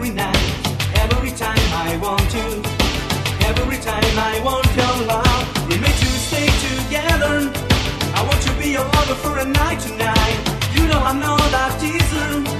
every night, every time I want you, every time I want your love. We made you stay together. I want to be your lover for a night tonight. You know I'm not a teaser.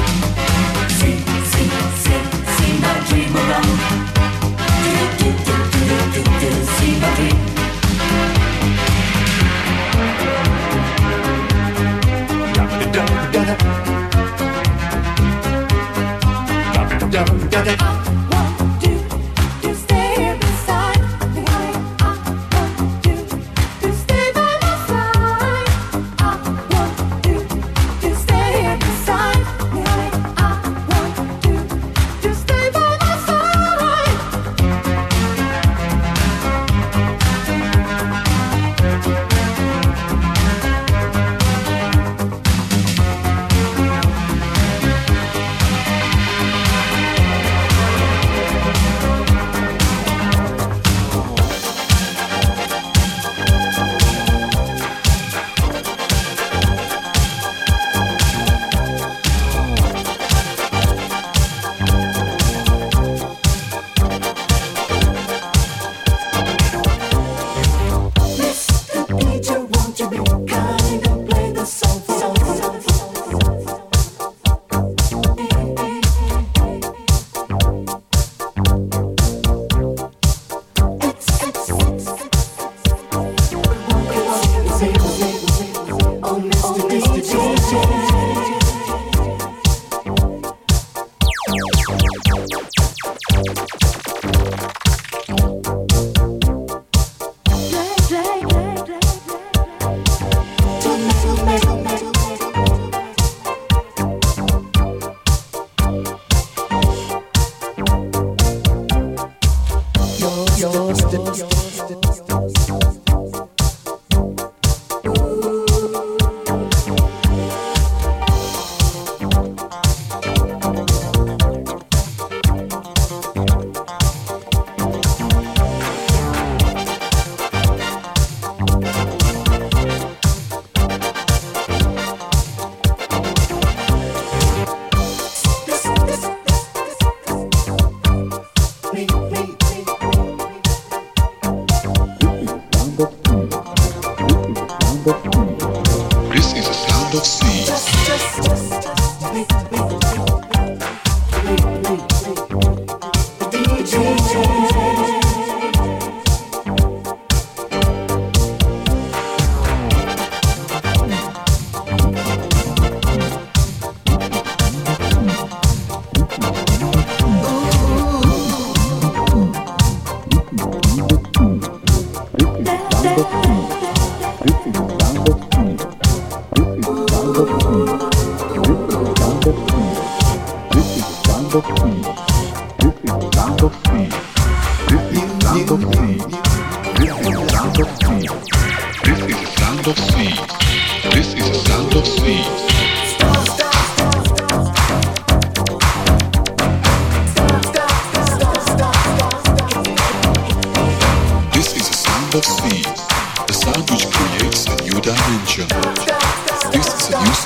Da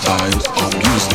times. I'm used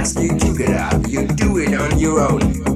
ask you to get up. You do it on your own.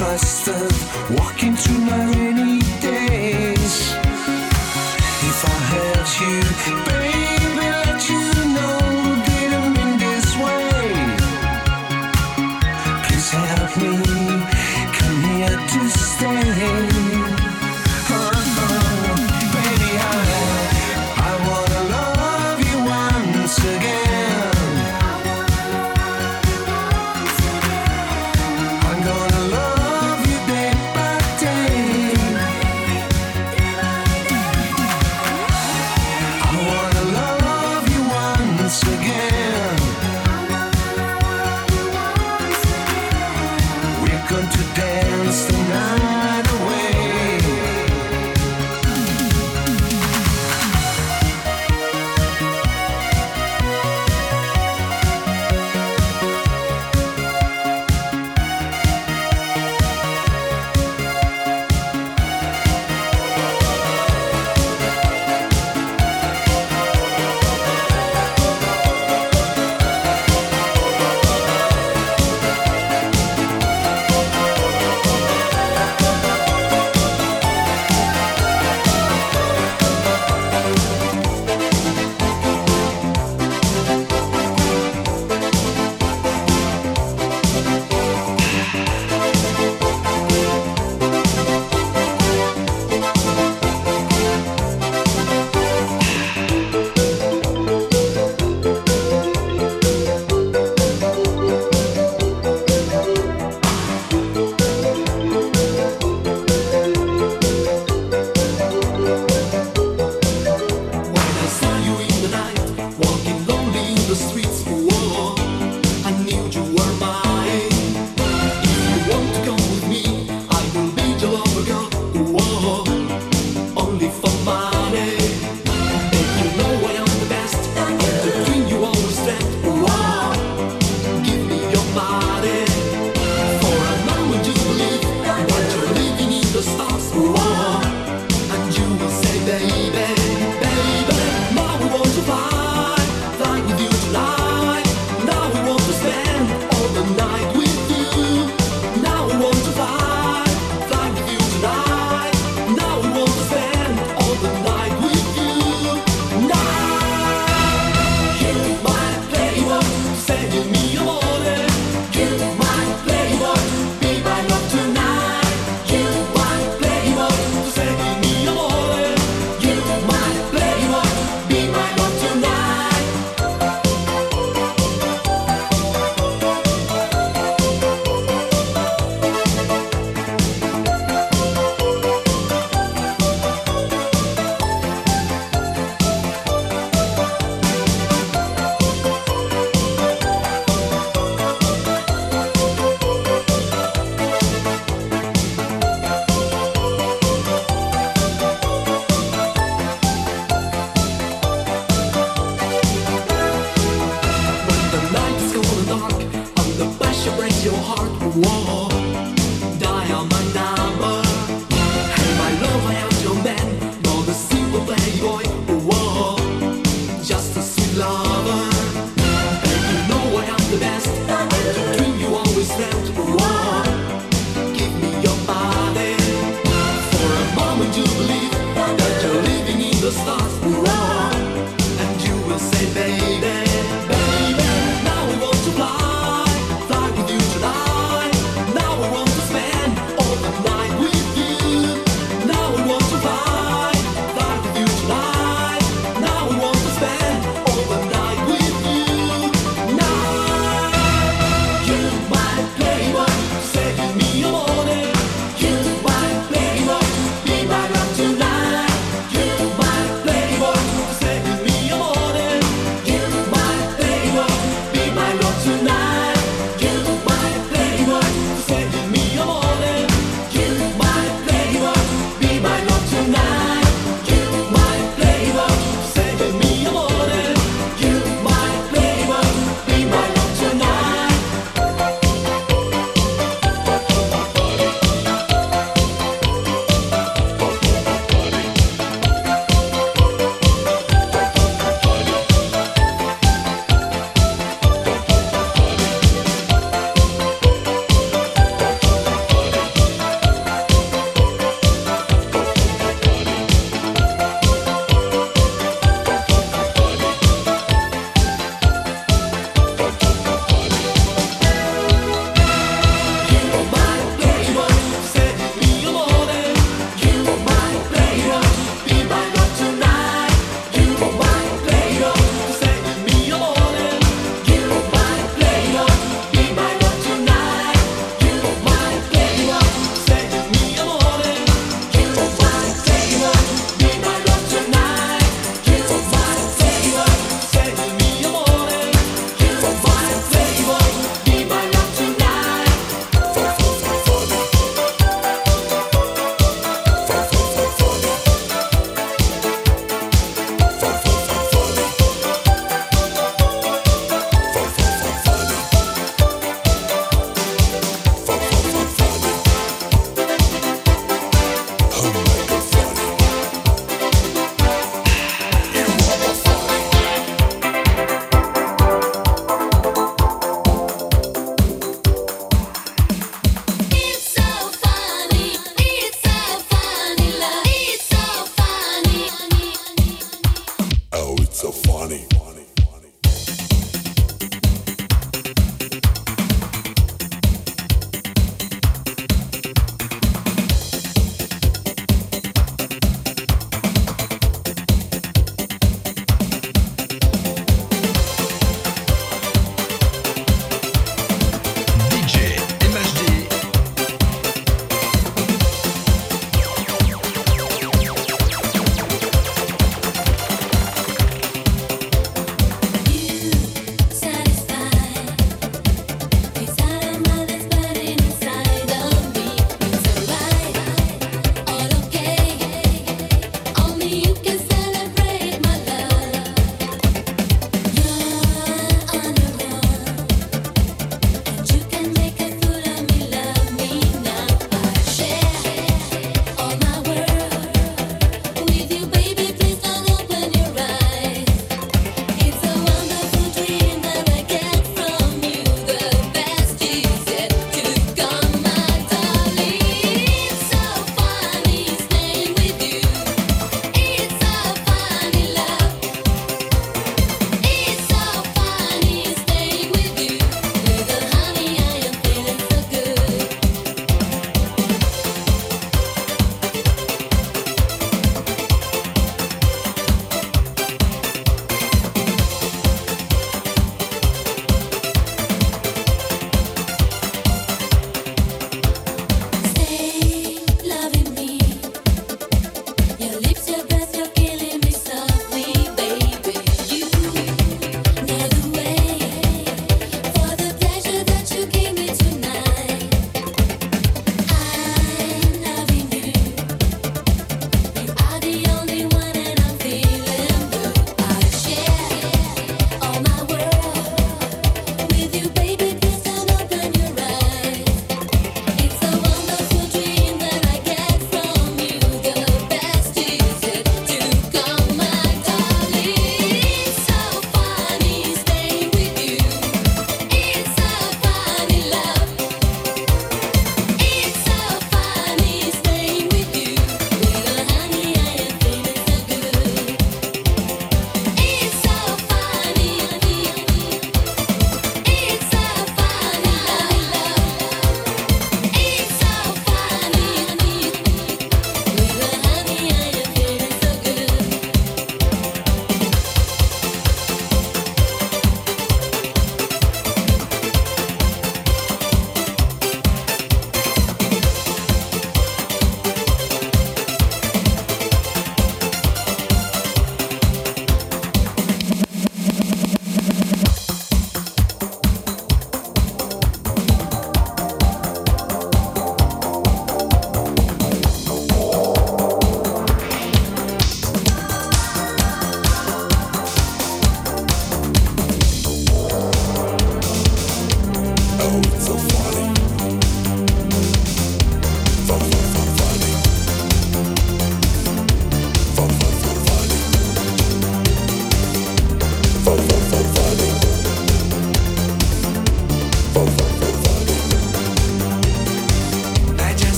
I trusted walking through my rainy days.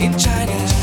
in Chinese.